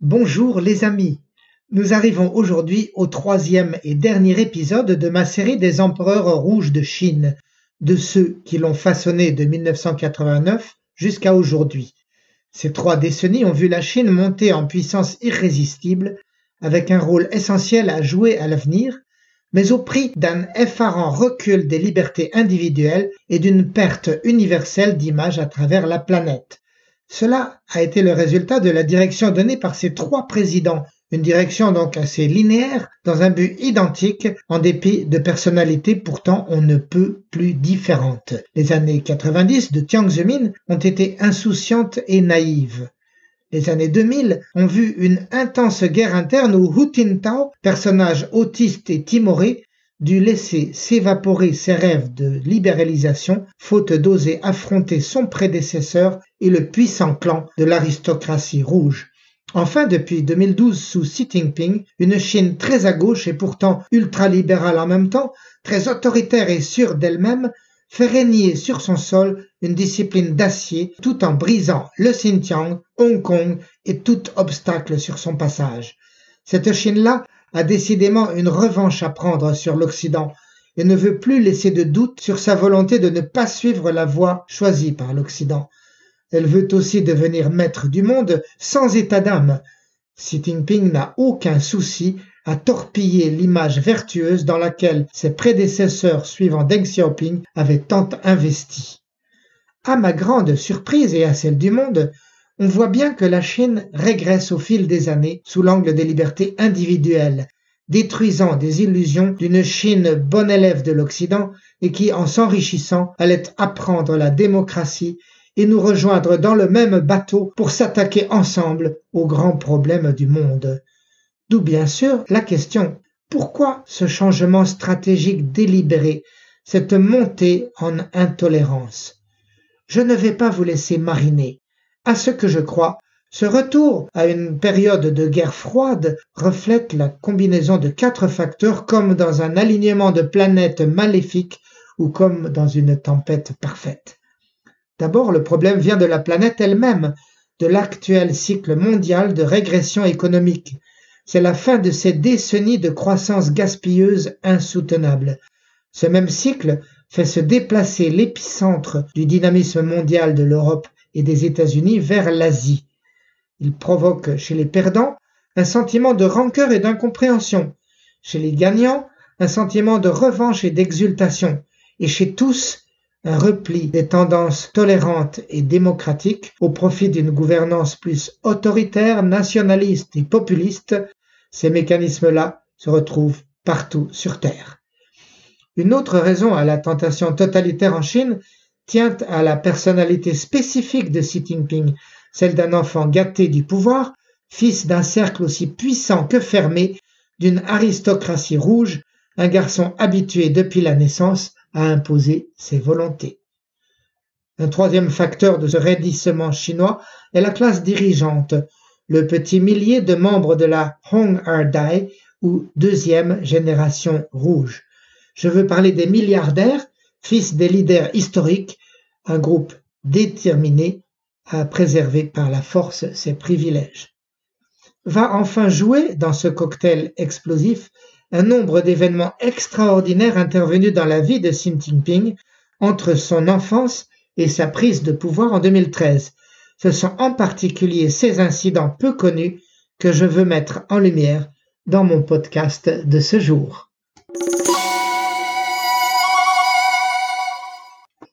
Bonjour les amis, nous arrivons aujourd'hui au troisième et dernier épisode de ma série des empereurs rouges de Chine, de ceux qui l'ont façonné de 1989 jusqu'à aujourd'hui. Ces trois décennies ont vu la Chine monter en puissance irrésistible, avec un rôle essentiel à jouer à l'avenir, mais au prix d'un effarant recul des libertés individuelles et d'une perte universelle d'image à travers la planète. Cela a été le résultat de la direction donnée par ces trois présidents, une direction donc assez linéaire, dans un but identique, en dépit de personnalités pourtant on ne peut plus différentes. Les années 90 de Jiang Zemin ont été insouciantes et naïves. Les années 2000 ont vu une intense guerre interne où Hu Tintao, personnage autiste et timoré, dut laisser s'évaporer ses rêves de libéralisation, faute d'oser affronter son prédécesseur et le puissant clan de l'aristocratie rouge. Enfin, depuis 2012, sous Xi Jinping, une Chine très à gauche et pourtant ultralibérale en même temps, très autoritaire et sûre d'elle-même, fait régner sur son sol une discipline d'acier tout en brisant le Xinjiang, Hong Kong et tout obstacle sur son passage. Cette Chine-là a décidément une revanche à prendre sur l'Occident et ne veut plus laisser de doute sur sa volonté de ne pas suivre la voie choisie par l'Occident. Elle veut aussi devenir maître du monde sans état d'âme. Xi Jinping n'a aucun souci à torpiller l'image vertueuse dans laquelle ses prédécesseurs suivant Deng Xiaoping avaient tant investi. À ma grande surprise et à celle du monde, on voit bien que la Chine régresse au fil des années sous l'angle des libertés individuelles, détruisant des illusions d'une Chine bonne élève de l'Occident et qui, en s'enrichissant, allait apprendre la démocratie et nous rejoindre dans le même bateau pour s'attaquer ensemble aux grands problèmes du monde. D'où bien sûr la question pourquoi ce changement stratégique délibéré, cette montée en intolérance? Je ne vais pas vous laisser mariner. À ce que je crois, ce retour à une période de guerre froide reflète la combinaison de quatre facteurs comme dans un alignement de planètes maléfiques ou comme dans une tempête parfaite. D'abord, le problème vient de la planète elle-même, de l'actuel cycle mondial de régression économique. C'est la fin de ces décennies de croissance gaspilleuse insoutenable. Ce même cycle fait se déplacer l'épicentre du dynamisme mondial de l'Europe et des États-Unis vers l'Asie. Il provoque chez les perdants un sentiment de rancœur et d'incompréhension, chez les gagnants un sentiment de revanche et d'exultation, et chez tous un repli des tendances tolérantes et démocratiques au profit d'une gouvernance plus autoritaire, nationaliste et populiste. Ces mécanismes-là se retrouvent partout sur Terre. Une autre raison à la tentation totalitaire en Chine tient à la personnalité spécifique de Xi Jinping, celle d'un enfant gâté du pouvoir, fils d'un cercle aussi puissant que fermé, d'une aristocratie rouge, un garçon habitué depuis la naissance à imposer ses volontés. Un troisième facteur de ce raidissement chinois est la classe dirigeante, le petit millier de membres de la Hong Dai ou deuxième génération rouge. Je veux parler des milliardaires fils des leaders historiques, un groupe déterminé à préserver par la force ses privilèges. Va enfin jouer dans ce cocktail explosif un nombre d'événements extraordinaires intervenus dans la vie de Xi Jinping entre son enfance et sa prise de pouvoir en 2013. Ce sont en particulier ces incidents peu connus que je veux mettre en lumière dans mon podcast de ce jour.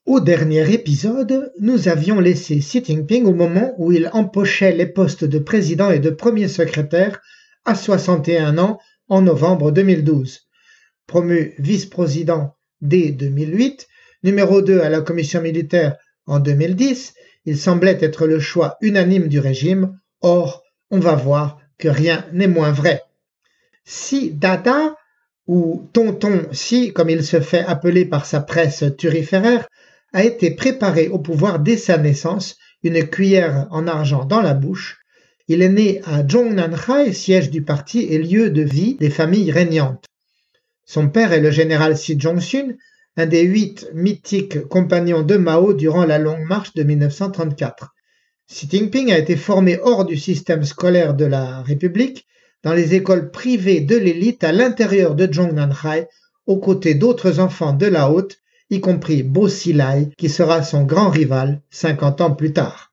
Au dernier épisode, nous avions laissé Xi Jinping au moment où il empochait les postes de président et de premier secrétaire à 61 ans en novembre 2012. Promu vice-président dès 2008, numéro 2 à la commission militaire en 2010, il semblait être le choix unanime du régime. Or, on va voir que rien n'est moins vrai. Si Dada, ou Tonton Si, comme il se fait appeler par sa presse turiféraire, a été préparé au pouvoir dès sa naissance, une cuillère en argent dans la bouche. Il est né à Zhongnanhai, siège du parti et lieu de vie des familles régnantes. Son père est le général Si Jong-sun, un des huit mythiques compagnons de Mao durant la longue marche de 1934. Xi Jinping a été formé hors du système scolaire de la République, dans les écoles privées de l'élite à l'intérieur de Zhongnanhai, aux côtés d'autres enfants de la haute, y compris Bo Xilai, qui sera son grand rival 50 ans plus tard.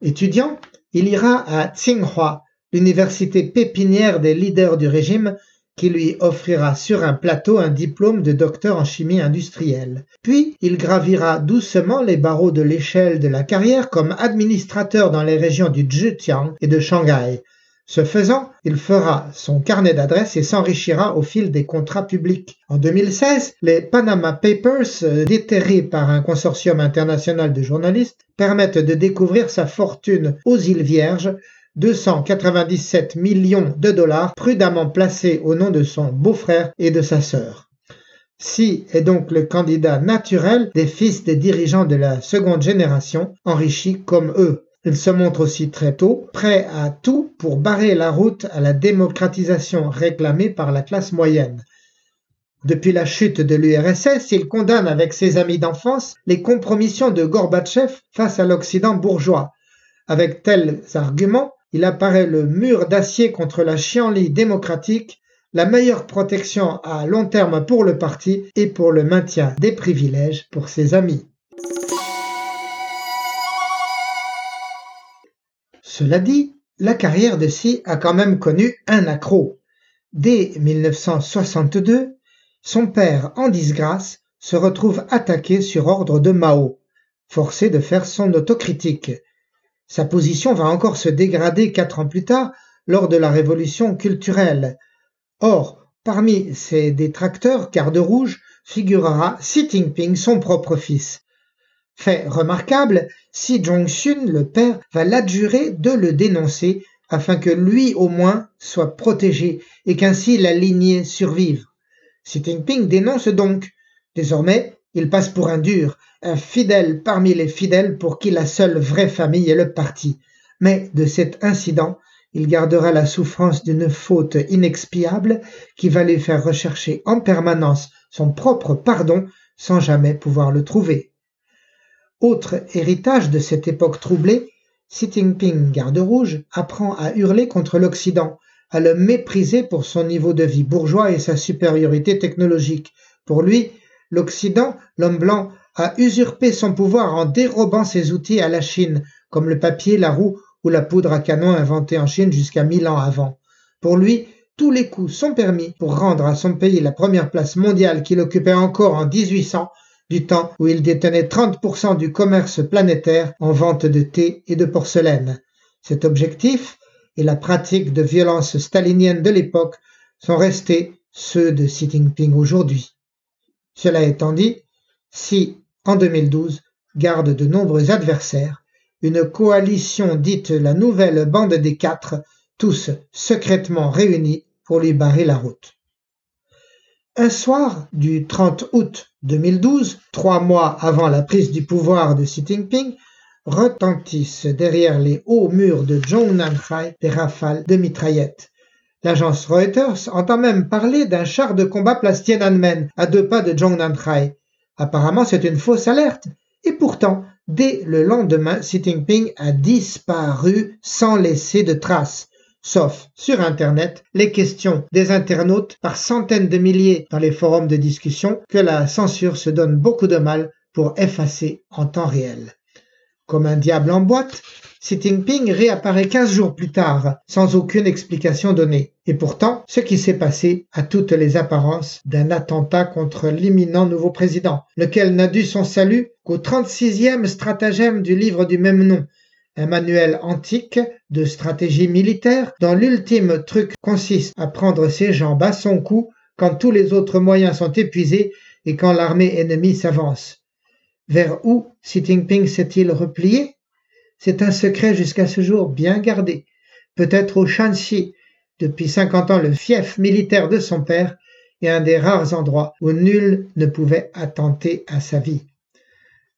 Étudiant, il ira à Tsinghua, l'université pépinière des leaders du régime, qui lui offrira sur un plateau un diplôme de docteur en chimie industrielle. Puis il gravira doucement les barreaux de l'échelle de la carrière comme administrateur dans les régions du Zhejiang et de Shanghai. Ce faisant, il fera son carnet d'adresses et s'enrichira au fil des contrats publics. En 2016, les Panama Papers, déterrés par un consortium international de journalistes, permettent de découvrir sa fortune aux îles Vierges 297 millions de dollars prudemment placés au nom de son beau-frère et de sa sœur. Si est donc le candidat naturel des fils des dirigeants de la seconde génération, enrichis comme eux. Il se montre aussi très tôt prêt à tout pour barrer la route à la démocratisation réclamée par la classe moyenne. Depuis la chute de l'URSS, il condamne avec ses amis d'enfance les compromissions de Gorbatchev face à l'Occident bourgeois. Avec tels arguments, il apparaît le mur d'acier contre la chienlit démocratique, la meilleure protection à long terme pour le parti et pour le maintien des privilèges pour ses amis. Cela dit, la carrière de Xi a quand même connu un accroc. Dès 1962, son père, en disgrâce, se retrouve attaqué sur ordre de Mao, forcé de faire son autocritique. Sa position va encore se dégrader quatre ans plus tard lors de la révolution culturelle. Or, parmi ses détracteurs garde rouge figurera Xi Jinping, son propre fils. Fait remarquable, Xi Jong-sun, le père, va l'adjurer de le dénoncer afin que lui au moins soit protégé et qu'ainsi la lignée survive. Xi Jinping dénonce donc. Désormais, il passe pour un dur, un fidèle parmi les fidèles pour qui la seule vraie famille est le parti. Mais de cet incident, il gardera la souffrance d'une faute inexpiable qui va lui faire rechercher en permanence son propre pardon sans jamais pouvoir le trouver. Autre héritage de cette époque troublée, Xi Jinping, garde rouge, apprend à hurler contre l'Occident, à le mépriser pour son niveau de vie bourgeois et sa supériorité technologique. Pour lui, l'Occident, l'homme blanc, a usurpé son pouvoir en dérobant ses outils à la Chine, comme le papier, la roue ou la poudre à canon inventée en Chine jusqu'à mille ans avant. Pour lui, tous les coups sont permis pour rendre à son pays la première place mondiale qu'il occupait encore en 1800, du temps où il détenait 30% du commerce planétaire en vente de thé et de porcelaine. Cet objectif et la pratique de violence stalinienne de l'époque sont restés ceux de Xi Jinping aujourd'hui. Cela étant dit, si en 2012, garde de nombreux adversaires, une coalition dite la Nouvelle Bande des Quatre, tous secrètement réunis pour lui barrer la route. Un soir du 30 août 2012, trois mois avant la prise du pouvoir de Xi Jinping, retentissent derrière les hauts murs de Zhongnanhai des rafales de mitraillettes. L'agence Reuters entend même parler d'un char de combat place Tiananmen à deux pas de Zhongnanhai. Apparemment, c'est une fausse alerte. Et pourtant, dès le lendemain, Xi Jinping a disparu sans laisser de traces. Sauf sur Internet, les questions des internautes par centaines de milliers dans les forums de discussion que la censure se donne beaucoup de mal pour effacer en temps réel. Comme un diable en boîte, Xi Jinping réapparaît 15 jours plus tard, sans aucune explication donnée. Et pourtant, ce qui s'est passé a toutes les apparences d'un attentat contre l'imminent nouveau président, lequel n'a dû son salut qu'au 36e stratagème du livre du même nom, un manuel antique de stratégie militaire dont l'ultime truc consiste à prendre ses jambes à son cou quand tous les autres moyens sont épuisés et quand l'armée ennemie s'avance. Vers où Xi Jinping s'est-il replié? C'est un secret jusqu'à ce jour bien gardé. Peut-être au Shanxi, depuis cinquante ans le fief militaire de son père, et un des rares endroits où nul ne pouvait attenter à sa vie.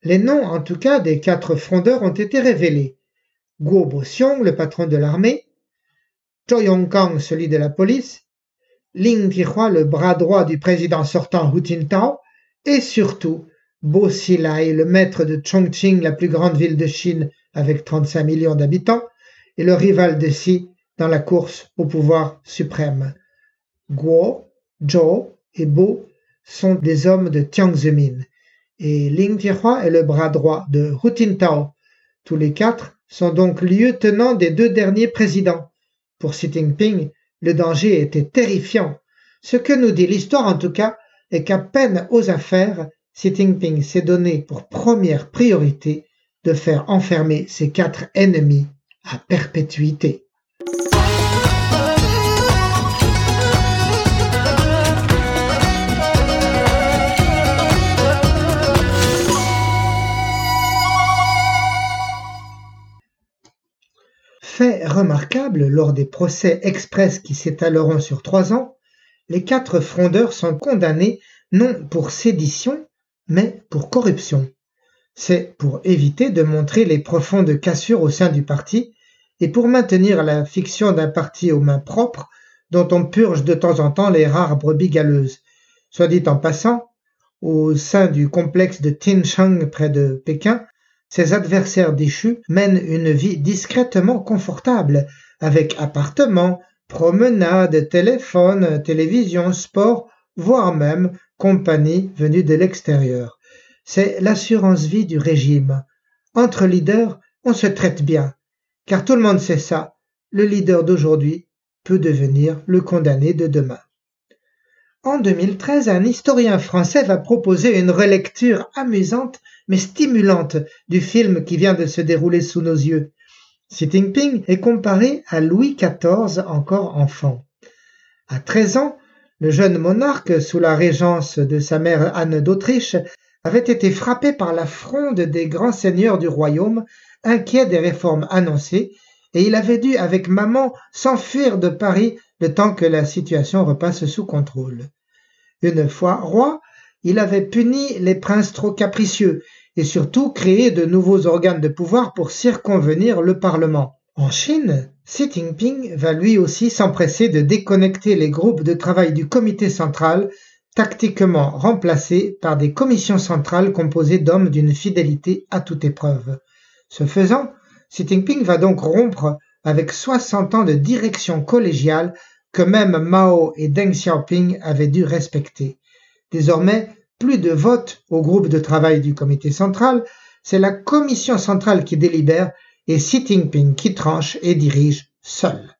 Les noms, en tout cas, des quatre frondeurs ont été révélés. Guo Boxiong, le patron de l'armée, Choi Yong-kang, celui de la police, Ling Tihua, le bras droit du président sortant Hu Jintao, et surtout Bo Xilai, le maître de Chongqing, la plus grande ville de Chine avec 35 millions d'habitants, et le rival de Xi dans la course au pouvoir suprême. Guo, Zhou et Bo sont des hommes de Jiang Zemin, et Ling Tihua est le bras droit de Hu Jintao. Tous les quatre sont donc lieutenants des deux derniers présidents. Pour Xi Jinping, le danger était terrifiant. Ce que nous dit l'histoire en tout cas est qu'à peine aux affaires, Xi Jinping s'est donné pour première priorité de faire enfermer ses quatre ennemis à perpétuité. Fait remarquable lors des procès express qui s'étaleront sur trois ans, les quatre frondeurs sont condamnés non pour sédition, mais pour corruption. C'est pour éviter de montrer les profondes cassures au sein du parti et pour maintenir la fiction d'un parti aux mains propres dont on purge de temps en temps les rares brebis galeuses. Soit dit en passant, au sein du complexe de Tianshang près de Pékin, ses adversaires déchus mènent une vie discrètement confortable, avec appartements, promenades, téléphone, télévision, sport, voire même compagnie venue de l'extérieur. C'est l'assurance vie du régime. Entre leaders, on se traite bien, car tout le monde sait ça. Le leader d'aujourd'hui peut devenir le condamné de demain. En 2013, un historien français va proposer une relecture amusante mais stimulante du film qui vient de se dérouler sous nos yeux. Xi Jinping est comparé à Louis XIV encore enfant. À 13 ans, le jeune monarque, sous la régence de sa mère Anne d'Autriche, avait été frappé par la fronde des grands seigneurs du royaume, inquiets des réformes annoncées, et il avait dû, avec maman, s'enfuir de Paris le temps que la situation repasse sous contrôle. Une fois roi, il avait puni les princes trop capricieux et surtout créé de nouveaux organes de pouvoir pour circonvenir le Parlement. En Chine, Xi Jinping va lui aussi s'empresser de déconnecter les groupes de travail du comité central, tactiquement remplacés par des commissions centrales composées d'hommes d'une fidélité à toute épreuve. Ce faisant, Xi Jinping va donc rompre avec 60 ans de direction collégiale que même Mao et Deng Xiaoping avaient dû respecter. Désormais, plus de vote au groupe de travail du comité central, c'est la commission centrale qui délibère et Xi Jinping qui tranche et dirige seul.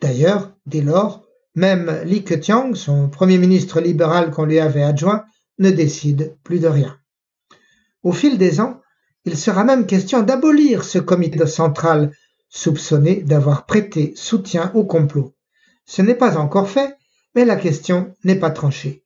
D'ailleurs, dès lors, même Li Keqiang, son premier ministre libéral qu'on lui avait adjoint, ne décide plus de rien. Au fil des ans, il sera même question d'abolir ce comité central, soupçonné d'avoir prêté soutien au complot. Ce n'est pas encore fait, mais la question n'est pas tranchée.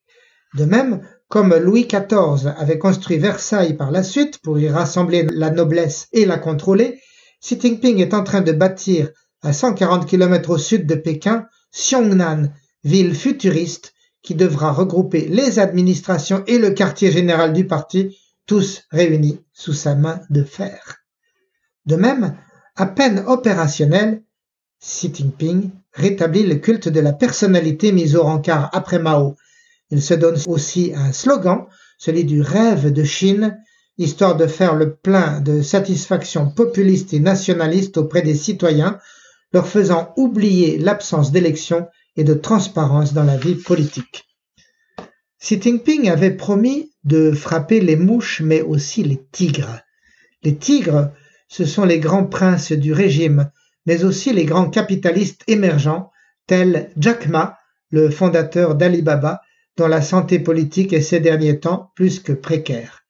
De même, comme Louis XIV avait construit Versailles par la suite pour y rassembler la noblesse et la contrôler, Xi Jinping est en train de bâtir à 140 km au sud de Pékin Xiongnan, ville futuriste qui devra regrouper les administrations et le quartier général du parti, tous réunis sous sa main de fer. De même, à peine opérationnel, Xi Jinping rétablit le culte de la personnalité mise au rencard après Mao. Il se donne aussi un slogan, celui du rêve de Chine, histoire de faire le plein de satisfaction populiste et nationaliste auprès des citoyens, leur faisant oublier l'absence d'élections et de transparence dans la vie politique. Xi Jinping avait promis de frapper les mouches mais aussi les tigres. Les tigres, ce sont les grands princes du régime mais aussi les grands capitalistes émergents tels Jack Ma, le fondateur d'Alibaba, dont la santé politique est ces derniers temps plus que précaire.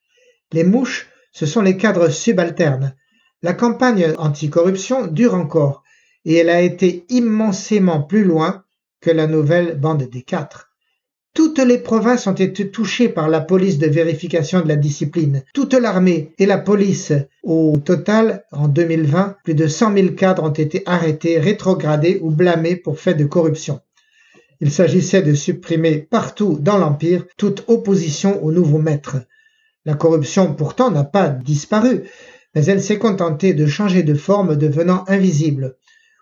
Les mouches, ce sont les cadres subalternes. La campagne anticorruption dure encore, et elle a été immensément plus loin que la nouvelle bande des quatre. Toutes les provinces ont été touchées par la police de vérification de la discipline. Toute l'armée et la police. Au total, en 2020, plus de 100 000 cadres ont été arrêtés, rétrogradés ou blâmés pour fait de corruption. Il s'agissait de supprimer partout dans l'Empire toute opposition au nouveau maître. La corruption pourtant n'a pas disparu, mais elle s'est contentée de changer de forme devenant invisible.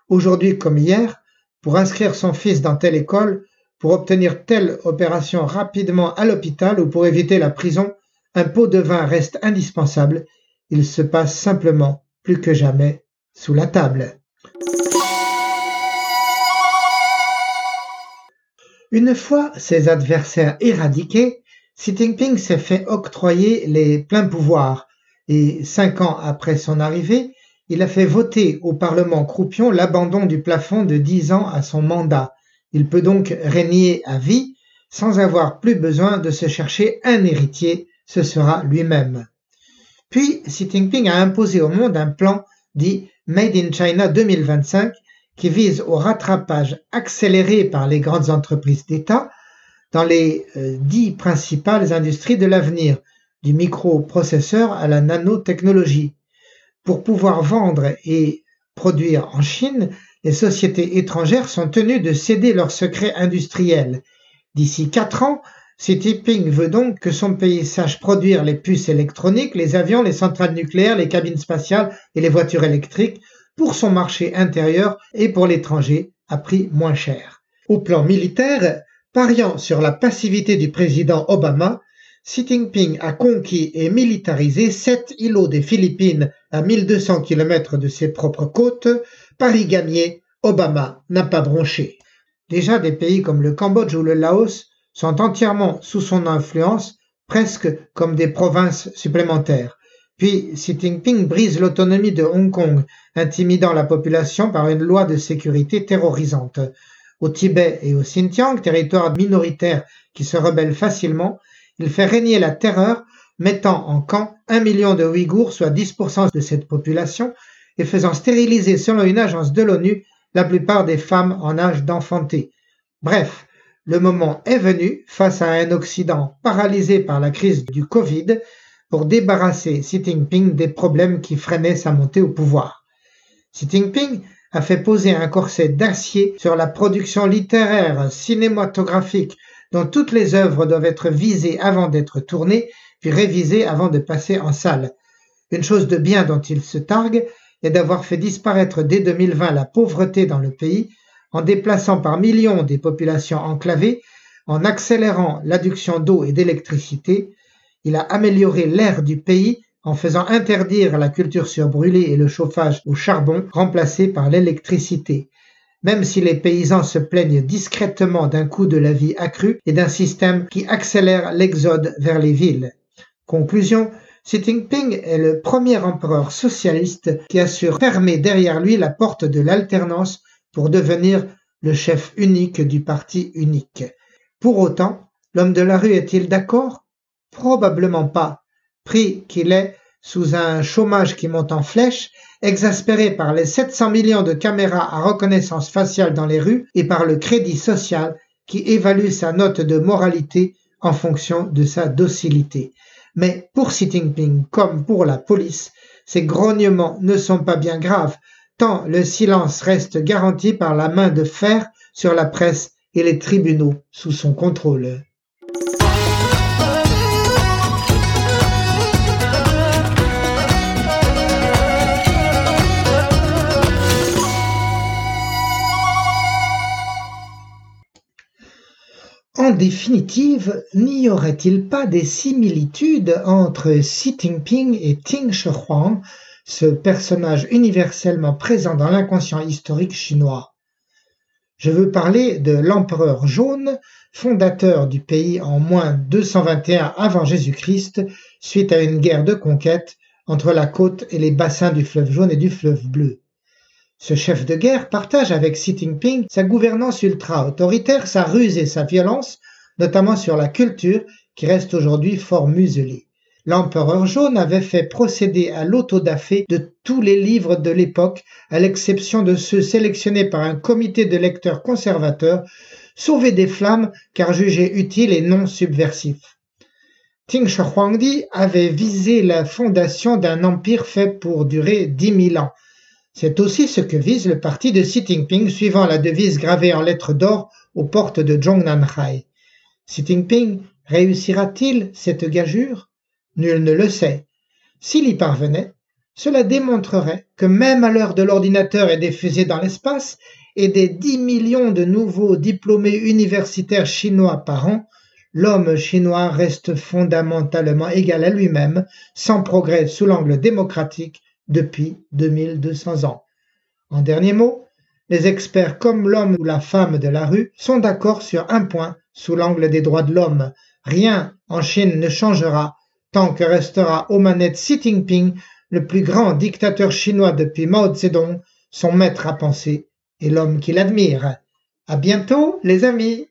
Aujourd'hui comme hier, pour inscrire son fils dans telle école, pour obtenir telle opération rapidement à l'hôpital ou pour éviter la prison, un pot de vin reste indispensable. Il se passe simplement, plus que jamais, sous la table. Une fois ses adversaires éradiqués, Xi Jinping s'est fait octroyer les pleins pouvoirs et cinq ans après son arrivée, il a fait voter au Parlement croupion l'abandon du plafond de dix ans à son mandat. Il peut donc régner à vie sans avoir plus besoin de se chercher un héritier, ce sera lui-même. Puis Xi Jinping a imposé au monde un plan dit Made in China 2025 qui vise au rattrapage accéléré par les grandes entreprises d'État dans les euh, dix principales industries de l'avenir, du microprocesseur à la nanotechnologie. Pour pouvoir vendre et produire en Chine, les sociétés étrangères sont tenues de céder leurs secrets industriels. D'ici quatre ans, Xi Jinping veut donc que son pays sache produire les puces électroniques, les avions, les centrales nucléaires, les cabines spatiales et les voitures électriques pour son marché intérieur et pour l'étranger à prix moins cher. Au plan militaire, Pariant sur la passivité du président Obama, Xi Jinping a conquis et militarisé sept îlots des Philippines à 1200 km de ses propres côtes. Paris gagné, Obama n'a pas bronché. Déjà des pays comme le Cambodge ou le Laos sont entièrement sous son influence, presque comme des provinces supplémentaires. Puis Xi Jinping brise l'autonomie de Hong Kong, intimidant la population par une loi de sécurité terrorisante au Tibet et au Xinjiang, territoires minoritaires qui se rebellent facilement, il fait régner la terreur, mettant en camp un million de Ouïghours, soit 10% de cette population, et faisant stériliser, selon une agence de l'ONU, la plupart des femmes en âge d'enfanter. Bref, le moment est venu, face à un Occident paralysé par la crise du Covid, pour débarrasser Xi Jinping des problèmes qui freinaient sa montée au pouvoir. Xi Jinping a fait poser un corset d'acier sur la production littéraire, cinématographique, dont toutes les œuvres doivent être visées avant d'être tournées, puis révisées avant de passer en salle. Une chose de bien dont il se targue est d'avoir fait disparaître dès 2020 la pauvreté dans le pays, en déplaçant par millions des populations enclavées, en accélérant l'adduction d'eau et d'électricité, il a amélioré l'air du pays en faisant interdire la culture sur brûlé et le chauffage au charbon remplacé par l'électricité. Même si les paysans se plaignent discrètement d'un coût de la vie accru et d'un système qui accélère l'exode vers les villes. Conclusion, Xi Jinping est le premier empereur socialiste qui a su fermer derrière lui la porte de l'alternance pour devenir le chef unique du parti unique. Pour autant, l'homme de la rue est-il d'accord? Probablement pas pris qu'il est sous un chômage qui monte en flèche, exaspéré par les 700 millions de caméras à reconnaissance faciale dans les rues et par le crédit social qui évalue sa note de moralité en fonction de sa docilité. Mais pour Xi Jinping comme pour la police, ces grognements ne sont pas bien graves, tant le silence reste garanti par la main de fer sur la presse et les tribunaux sous son contrôle. En définitive, n'y aurait-il pas des similitudes entre Xi Jinping et Ting Huang, ce personnage universellement présent dans l'inconscient historique chinois? Je veux parler de l'empereur jaune, fondateur du pays en moins 221 avant Jésus-Christ, suite à une guerre de conquête entre la côte et les bassins du fleuve jaune et du fleuve bleu. Ce chef de guerre partage avec Xi Jinping sa gouvernance ultra-autoritaire, sa ruse et sa violence, notamment sur la culture, qui reste aujourd'hui fort muselée. L'empereur jaune avait fait procéder à l'autodafé de tous les livres de l'époque, à l'exception de ceux sélectionnés par un comité de lecteurs conservateurs, sauvés des flammes car jugés utiles et non subversifs. Ting Huangdi avait visé la fondation d'un empire fait pour durer dix mille ans, c'est aussi ce que vise le parti de Xi Jinping suivant la devise gravée en lettres d'or aux portes de Zhongnanhai. Xi Jinping réussira-t-il cette gageure? Nul ne le sait. S'il y parvenait, cela démontrerait que même à l'heure de l'ordinateur et des fusées dans l'espace, et des 10 millions de nouveaux diplômés universitaires chinois par an, l'homme chinois reste fondamentalement égal à lui-même, sans progrès sous l'angle démocratique depuis 2200 ans. En dernier mot, les experts comme l'homme ou la femme de la rue sont d'accord sur un point sous l'angle des droits de l'homme. Rien en Chine ne changera tant que restera aux manettes Xi Jinping, le plus grand dictateur chinois depuis Mao Zedong, son maître à penser et l'homme qui l'admire. À bientôt, les amis!